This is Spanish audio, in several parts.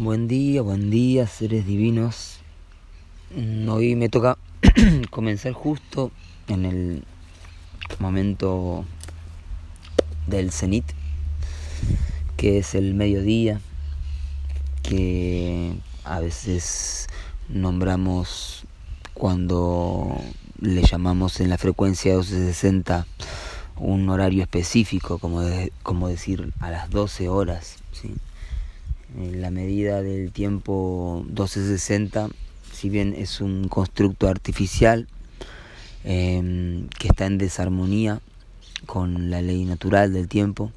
Buen día, buen día, seres divinos. Mm, Hoy me toca comenzar justo en el momento del cenit, que es el mediodía, que a veces nombramos cuando le llamamos en la frecuencia 1260 un horario específico, como, de- como decir a las 12 horas. ¿sí? La medida del tiempo 1260, si bien es un constructo artificial eh, que está en desarmonía con la ley natural del tiempo,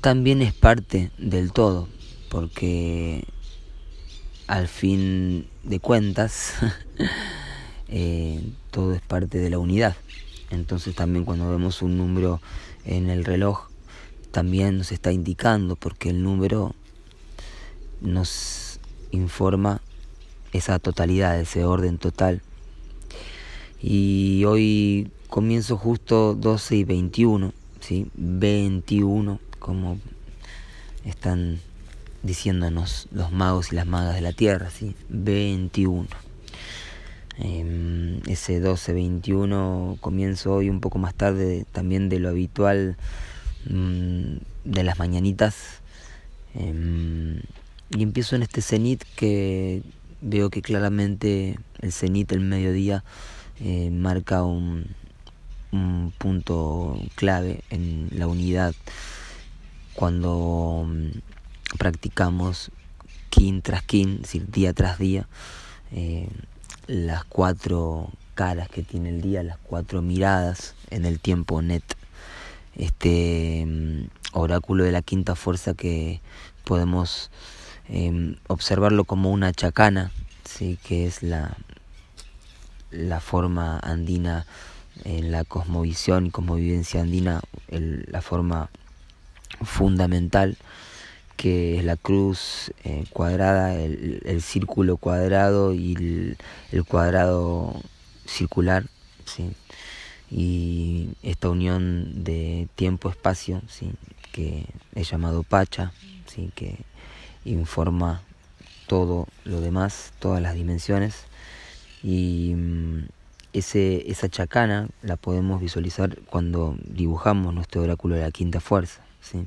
también es parte del todo, porque al fin de cuentas eh, todo es parte de la unidad. Entonces también cuando vemos un número en el reloj, también nos está indicando porque el número nos informa esa totalidad, ese orden total. Y hoy comienzo justo 12 y 21, ¿sí? 21, como están diciéndonos los magos y las magas de la tierra, ¿sí? 21. Em, ese 12-21 comienzo hoy un poco más tarde también de lo habitual mm, de las mañanitas Em, y empiezo en este cenit que veo que claramente el cenit, el mediodía, eh, marca un, un punto clave en la unidad. Cuando mm, practicamos kin tras kin, es decir, día tras día, eh, las cuatro caras que tiene el día, las cuatro miradas en el tiempo net este mm, oráculo de la quinta fuerza que podemos eh, observarlo como una chacana, ¿sí? que es la, la forma andina en la cosmovisión y cosmovivencia andina, la forma fundamental que es la cruz eh, cuadrada, el, el círculo cuadrado y el, el cuadrado circular, ¿sí? y esta unión de tiempo-espacio, ¿sí? que es llamado Pacha, ¿sí? que informa todo lo demás, todas las dimensiones, y mm, ese, esa chacana la podemos visualizar cuando dibujamos nuestro oráculo de la quinta fuerza. ¿sí?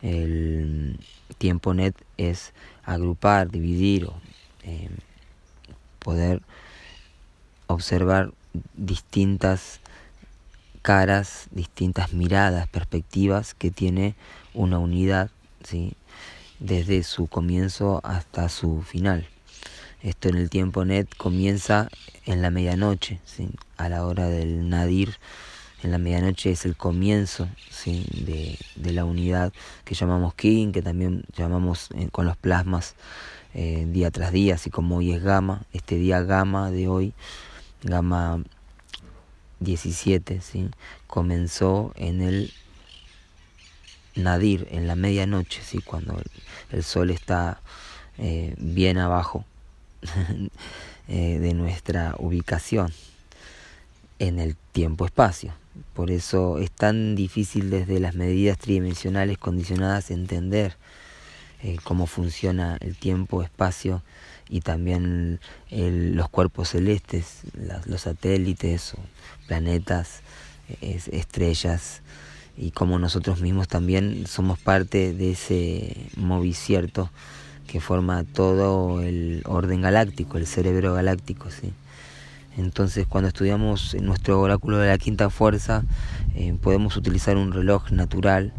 El tiempo net es agrupar, dividir o eh, poder observar distintas caras, distintas miradas, perspectivas que tiene una unidad, ¿sí? desde su comienzo hasta su final. Esto en el tiempo net comienza en la medianoche, ¿sí? a la hora del nadir. En la medianoche es el comienzo ¿sí? de, de la unidad que llamamos King, que también llamamos eh, con los plasmas eh, día tras día, así como hoy es gamma, este día gamma de hoy, gamma 17, ¿sí? comenzó en el nadir, en la medianoche, ¿sí? cuando el, sol está eh, bien abajo eh, de nuestra ubicación en el tiempo-espacio. Por eso es tan difícil desde las medidas tridimensionales condicionadas entender eh, cómo funciona el tiempo-espacio y también el- los cuerpos celestes, las- los satélites planetas, es- estrellas y como nosotros mismos también somos parte de ese movicierto que forma todo el orden galáctico, el cerebro galáctico, ¿sí? Entonces, cuando estudiamos nuestro oráculo de la quinta fuerza, eh, podemos utilizar un reloj natural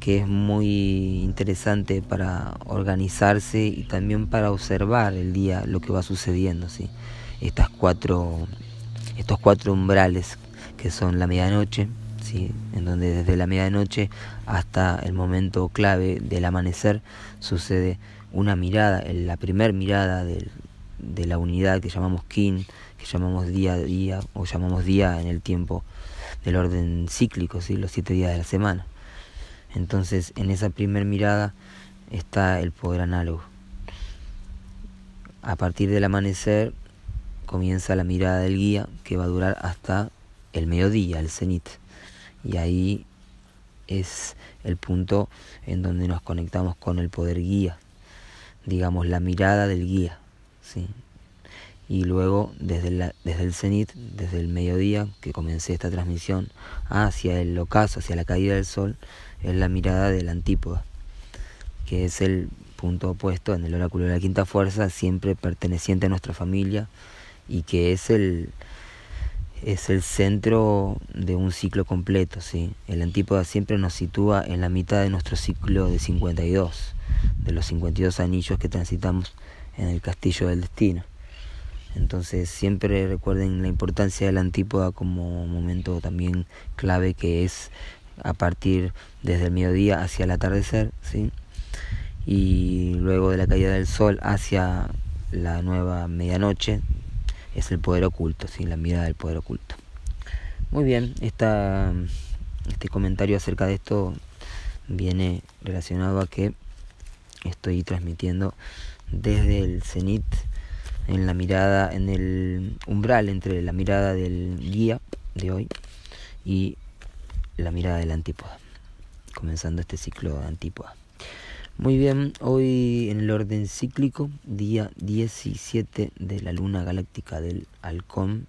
que es muy interesante para organizarse y también para observar el día, lo que va sucediendo, ¿sí? Estas cuatro, estos cuatro umbrales que son la medianoche, ¿sí? en donde desde la medianoche hasta el momento clave del amanecer sucede una mirada, la primer mirada del- de la unidad que llamamos kin, que llamamos día a día o llamamos día en el tiempo del orden cíclico, ¿sí? los siete días de la semana. Entonces, en esa primer mirada está el poder análogo. A partir del amanecer comienza la mirada del guía que va a durar hasta el mediodía, el cenit. Y ahí es el punto en donde nos conectamos con el poder guía, digamos, la mirada del guía, ¿sí? Y luego desde, desde el cenit, desde el mediodía que comencé esta transmisión, hacia el ocaso, hacia la caída del sol, es la mirada del antípoda, que es el punto opuesto en el oráculo de la quinta fuerza, siempre perteneciente a nuestra familia y que es el, es el centro de un ciclo completo. ¿sí? El antípoda siempre nos sitúa en la mitad de nuestro ciclo de 52, de los 52 anillos que transitamos en el castillo del destino. Entonces siempre recuerden la importancia del antípoda como momento también clave que es a partir desde el mediodía hacia el atardecer, ¿sí? y luego de la caída del sol hacia la nueva medianoche es el poder oculto, ¿sí? la mirada del poder oculto. Muy bien, esta, este comentario acerca de esto viene relacionado a que estoy transmitiendo desde el cenit en la mirada, en el umbral entre la mirada del guía de hoy y la mirada del antípoda, comenzando este ciclo de antípoda. Muy bien, hoy en el orden cíclico, día 17 de la luna galáctica del halcón,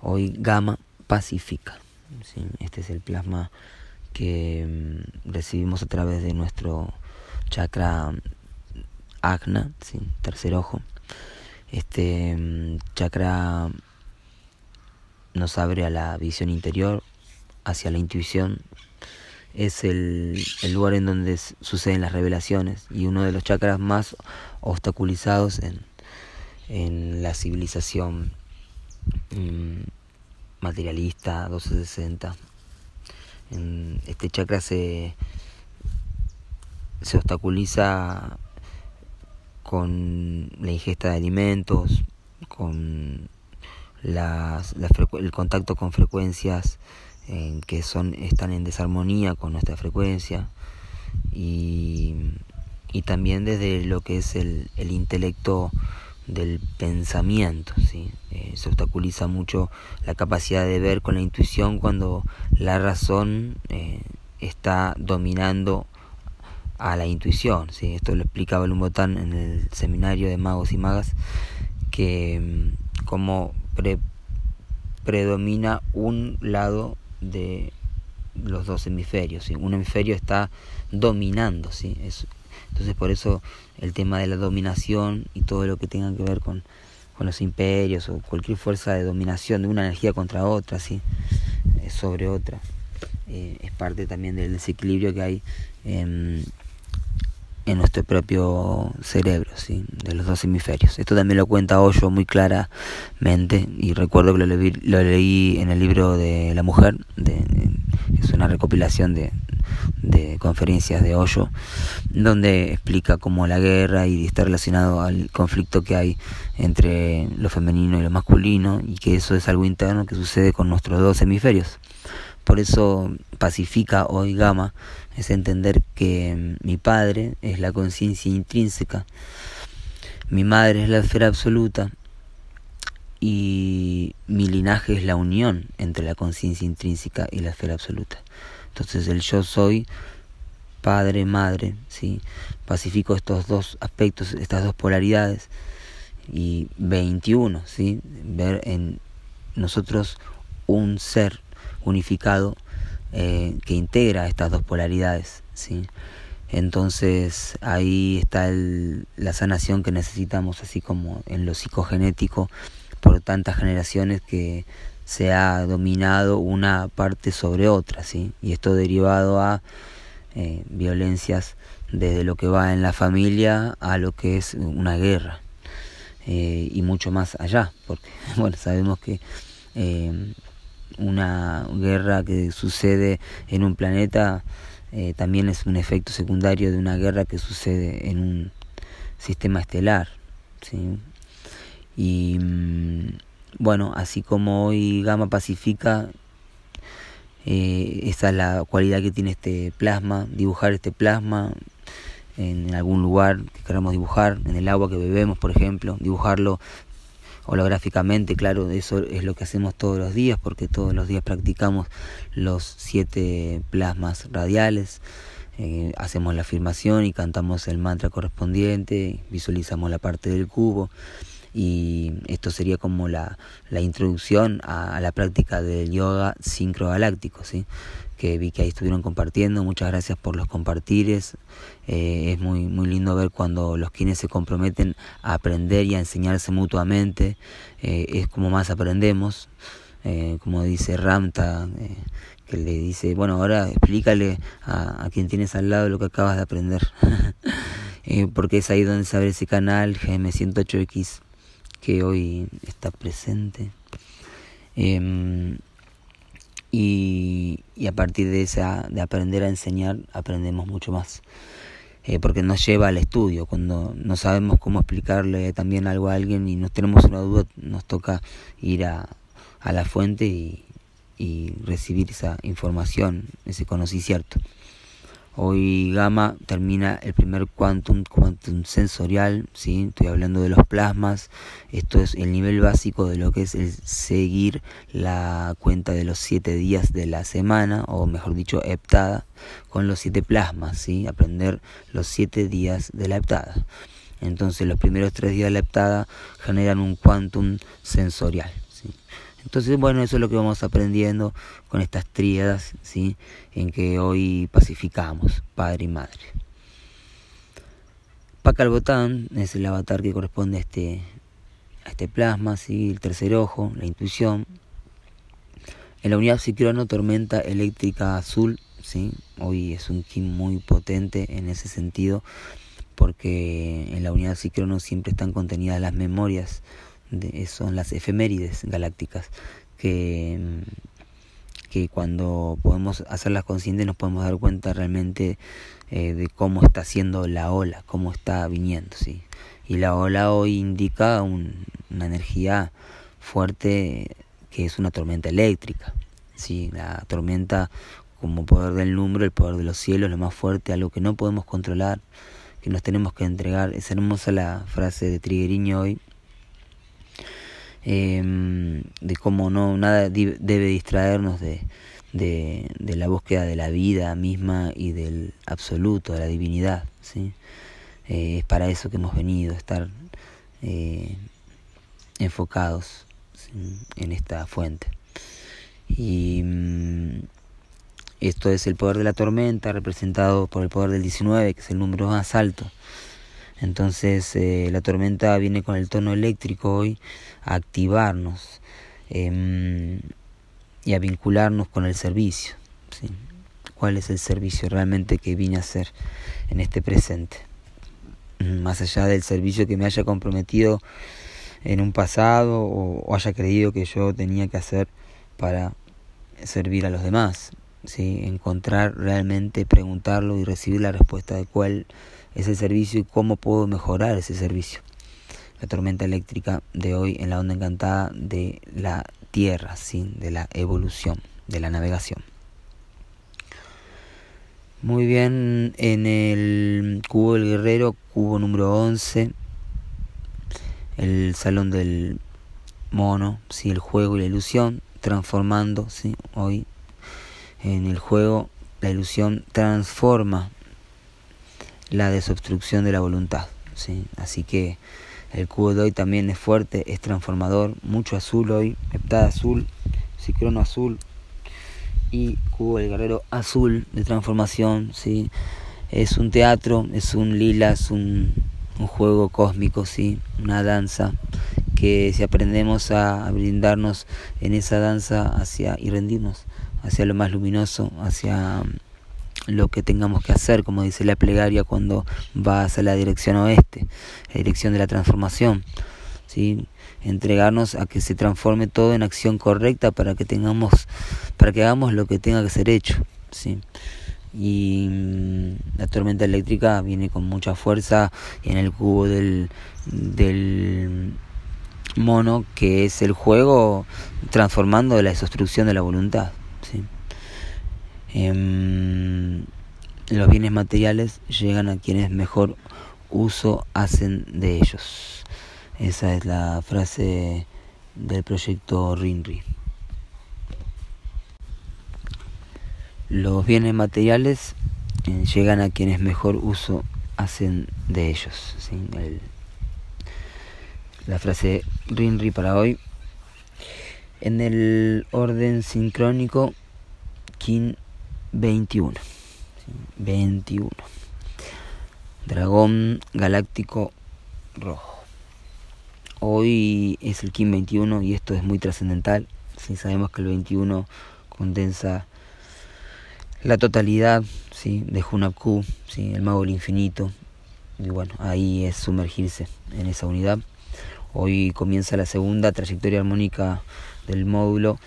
hoy Gama Pacífica. Este es el plasma que mm, recibimos a través de nuestro chakra Agna, ¿sí? tercer ojo. Este mm, chakra nos abre a la visión interior, hacia la intuición. Es el, lugar en donde suceden las revelaciones y uno de los chakras más obstaculizados en, en la civilización mm, materialista 1260. En este chakra se, se obstaculiza con la ingesta de alimentos, con las, el contacto con frecuencias que son, están en desarmonía con nuestra frecuencia y, y también desde lo que es el, el intelecto del pensamiento. ¿sí? Eh, se obstaculiza mucho la capacidad de ver con la intuición cuando la razón eh, está dominando a la intuición. ¿sí? Esto lo explicaba Lumbotán en el seminario de magos y magas, que mm, como predomina un lado de los dos hemisferios. ¿sí? Un hemisferio está dominando. ¿sí? Es, entonces por eso el tema de la dominación y todo lo que tenga que ver con, con los imperios o cualquier fuerza de dominación de una energía contra otra, ¿sí? sobre otra, eh, es parte también del desequilibrio que hay en en nuestro propio cerebro, ¿sí? de los dos hemisferios. Esto también lo cuenta Hoyo muy claramente y recuerdo que lo, leí en el libro de La Mujer, de, es una recopilación de, conferencias de Hoyo, donde explica cómo la guerra y está relacionado al conflicto que hay entre lo femenino y lo masculino y que eso es algo interno que sucede con nuestros dos hemisferios. Por eso pacifica hoy Gama es entender que mi padre es la conciencia intrínseca, mi madre es la esfera absoluta y mi linaje es la unión entre la conciencia intrínseca y la esfera absoluta. Entonces el yo soy padre, madre, ¿sí? pacifico estos dos aspectos, estas dos polaridades y 21, ¿sí? ver en nosotros un ser unificado eh, que integra estas dos polaridades. ¿sí? Entonces ahí está la sanación que necesitamos, así como en lo psicogenético, por tantas generaciones que se ha dominado una parte sobre otra, ¿sí? y esto derivado a eh, violencias desde lo que va en la familia a lo que es una guerra eh, y mucho más allá, porque bueno sabemos que una guerra que sucede en un planeta eh, también es un efecto secundario de una guerra que sucede en un sistema estelar. ¿sí? Y mm, bueno, así como hoy Gama pacifica, eh, esa es la cualidad que tiene este plasma, dibujar este plasma en algún lugar que queramos dibujar, en el agua que bebemos, por ejemplo, dibujarlo holográficamente, claro, eso es lo que hacemos todos los días, porque todos los días practicamos los siete plasmas radiales, eh, hacemos la afirmación y cantamos el mantra correspondiente, visualizamos la parte del cubo y esto sería como la, la introducción a, la práctica del yoga sincrogaláctico, ¿sí? Que vi que ahí estuvieron compartiendo, muchas gracias por los compartires, eh, es muy, muy lindo ver cuando los quienes se comprometen a aprender y a enseñarse mutuamente, eh, es como más aprendemos, como dice Ramta, que le dice, bueno, ahora explícale a, quien tienes al lado lo que acabas de aprender. Eh, porque es ahí donde se abre ese canal GM108X que hoy está presente. Em, y, y, a partir de esa, de aprender a enseñar, aprendemos mucho más. Eh, porque nos lleva al estudio. Cuando no sabemos cómo explicarle también algo a alguien y nos tenemos una duda, nos toca ir a, a la fuente y, y recibir esa información, ese conocimiento. Hoy Gamma termina el primer quantum, quantum sensorial, ¿sí? estoy hablando de los plasmas, esto es el nivel básico de lo que es el seguir la cuenta de los siete días de la semana, o mejor dicho, heptada, con los siete plasmas, ¿sí? aprender los siete días de la heptada. Entonces los primeros tres días de la heptada generan un quantum sensorial. Entonces, bueno, eso es lo que vamos aprendiendo con estas tríadas, ¿sí? En que hoy pacificamos, padre y madre. Pacalbotán es el avatar que corresponde a este, a este plasma, ¿sí? El tercer ojo, la intuición. En la unidad psicrono, tormenta eléctrica azul, ¿sí? Hoy es un kim muy potente en ese sentido, porque en la unidad psicrono siempre están contenidas las memorias son las efemérides galácticas que, que cuando podemos hacerlas conscientes nos podemos dar cuenta realmente eh, de cómo está siendo la ola, cómo está viniendo, ¿sí? Y la ola hoy indica una energía fuerte que es una tormenta eléctrica, ¿sí? La tormenta como poder del número, el poder de los cielos, lo más fuerte, algo que no podemos controlar, que nos tenemos que entregar. Es hermosa la frase de Trigueriño hoy, Em, de cómo no nada debe distraernos de, de, la búsqueda de la vida misma y del absoluto, de la divinidad. ¿sí? Eh, es para eso que hemos venido, estar eh, enfocados en esta fuente. Y mm, esto es el poder de la tormenta, representado por el poder del 19, que es el número más alto. Entonces eh, la tormenta viene con el tono eléctrico hoy a activarnos em, y a vincularnos con el servicio. ¿sí? ¿Cuál es el servicio realmente que vine a hacer en este presente? Más allá del servicio que me haya comprometido en un pasado o, haya creído que yo tenía que hacer para servir a los demás. ¿sí? Encontrar realmente, preguntarlo y recibir la respuesta de cuál ese servicio y cómo puedo mejorar ese servicio. La tormenta eléctrica de hoy en la onda encantada de la Tierra, ¿sí? de la evolución, de la navegación. Muy bien, en el cubo del guerrero, cubo número 11, el salón del mono, ¿sí? el juego y la ilusión, transformando, ¿sí? hoy en el juego la ilusión transforma la desobstrucción de la voluntad. ¿sí? Así que el cubo de hoy también es fuerte, es transformador, mucho azul hoy, heptada azul, ciclono azul y cubo del guerrero azul de transformación. ¿sí? Es un teatro, es un lila, es un, un juego cósmico, ¿sí? una danza que si aprendemos a brindarnos en esa danza hacia y rendirnos hacia lo más luminoso, hacia lo que tengamos que hacer, como dice la plegaria cuando va hacia la dirección oeste, la dirección de la transformación. ¿sí? entregarnos a que se transforme todo en acción correcta para que tengamos para que hagamos lo que tenga que ser hecho ¿sí? y mm, la tormenta eléctrica viene con mucha fuerza en el cubo del, del mono que es el juego transformando la desobstrucción de la voluntad Em, los bienes materiales llegan a quienes mejor uso hacen de ellos. Esa es la frase del proyecto RINRI. Los bienes materiales eh, llegan a quienes mejor uso hacen de ellos. la frase Rinri para hoy. En el orden sincrónico, Kin 21. 21. Dragón galáctico rojo. Hoy es el Kim 21 y esto es muy trascendental. Si sabemos que el 21 condensa la totalidad ¿sí? de Hunabku, ¿sí? el mago del infinito. Y bueno, ahí es sumergirse en esa unidad. Hoy comienza la segunda trayectoria armónica del módulo.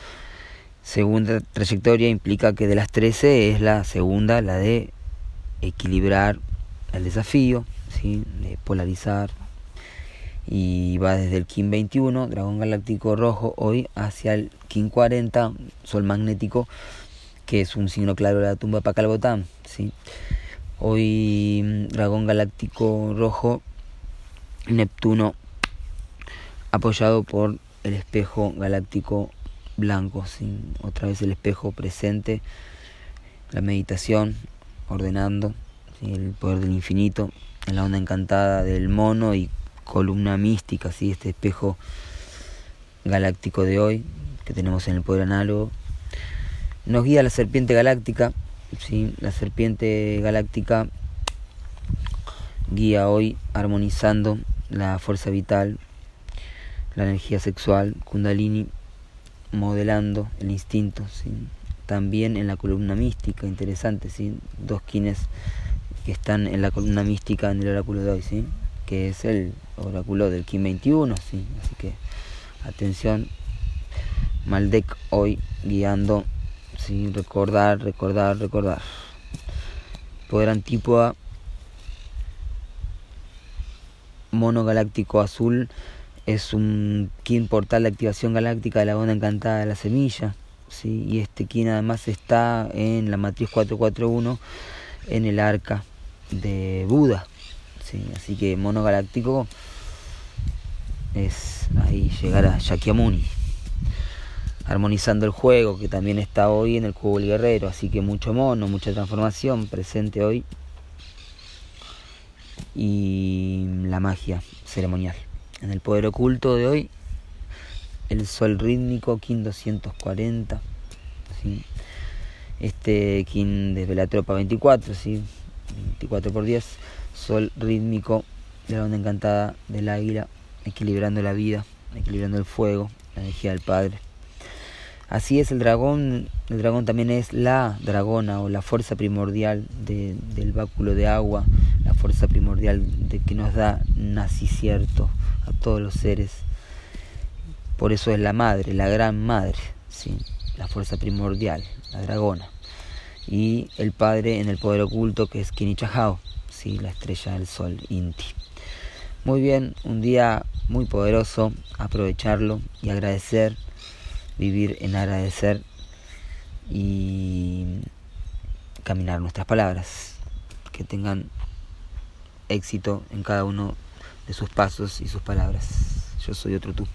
Segunda trayectoria implica que de las 13 es la segunda, la de equilibrar el desafío, ¿sí? de polarizar. Y va desde el Kim 21, dragón galáctico rojo, hoy hacia el Kim 40, sol magnético, que es un signo claro de la tumba de Pacalbotán. ¿sí? Hoy mm, dragón galáctico rojo, Neptuno apoyado por el espejo galáctico blanco, ¿sí? otra vez el espejo presente, la meditación, ordenando el poder del infinito, en la onda encantada del mono y columna mística, ¿sí? este espejo galáctico de hoy que tenemos en el poder análogo. Nos guía la serpiente galáctica, ¿sí? la serpiente galáctica guía hoy armonizando la fuerza vital, la energía sexual, kundalini, modelando el instinto, también en la columna mística, interesante, ¿sí? dos quines que están en la columna mística en el oráculo de hoy, ¿sí? que es el oráculo del Kim 21, ¿sí? así que atención, Maldek hoy guiando, ¿sí? recordar, recordar, recordar. Poder antípoda, mono galáctico azul, es un Kin portal de activación galáctica de la onda encantada de la semilla, ¿sí? y este Kin además está en la matriz 441 en el arca de Buda. ¿sí? Así que mono galáctico es ahí llegar a Shakyamuni. Armonizando el juego, que también está hoy en el cubo del guerrero. Así que mucho mono, mucha transformación presente hoy. Y la magia ceremonial. En el poder oculto de hoy, el sol rítmico, Kin 240. ¿sí? Este Kin de la tropa 24, ¿sí? 24 por 10, sol rítmico de la onda encantada del águila, equilibrando la vida, equilibrando el fuego, la energía del Padre. Así es el dragón, el dragón también es la dragona o la fuerza primordial del báculo de agua, la fuerza primordial de que nos da nacicierto a todos los seres. Por eso es la madre, la gran madre, ¿sí? la fuerza primordial, la dragona y el Padre en el poder oculto que es Kinichahao, ¿sí? la estrella del sol Inti. Muy bien, un día muy poderoso, aprovecharlo y agradecer, vivir en agradecer y caminar nuestras palabras, que tengan éxito en cada uno de sus pasos y sus palabras. Yo soy otro tú.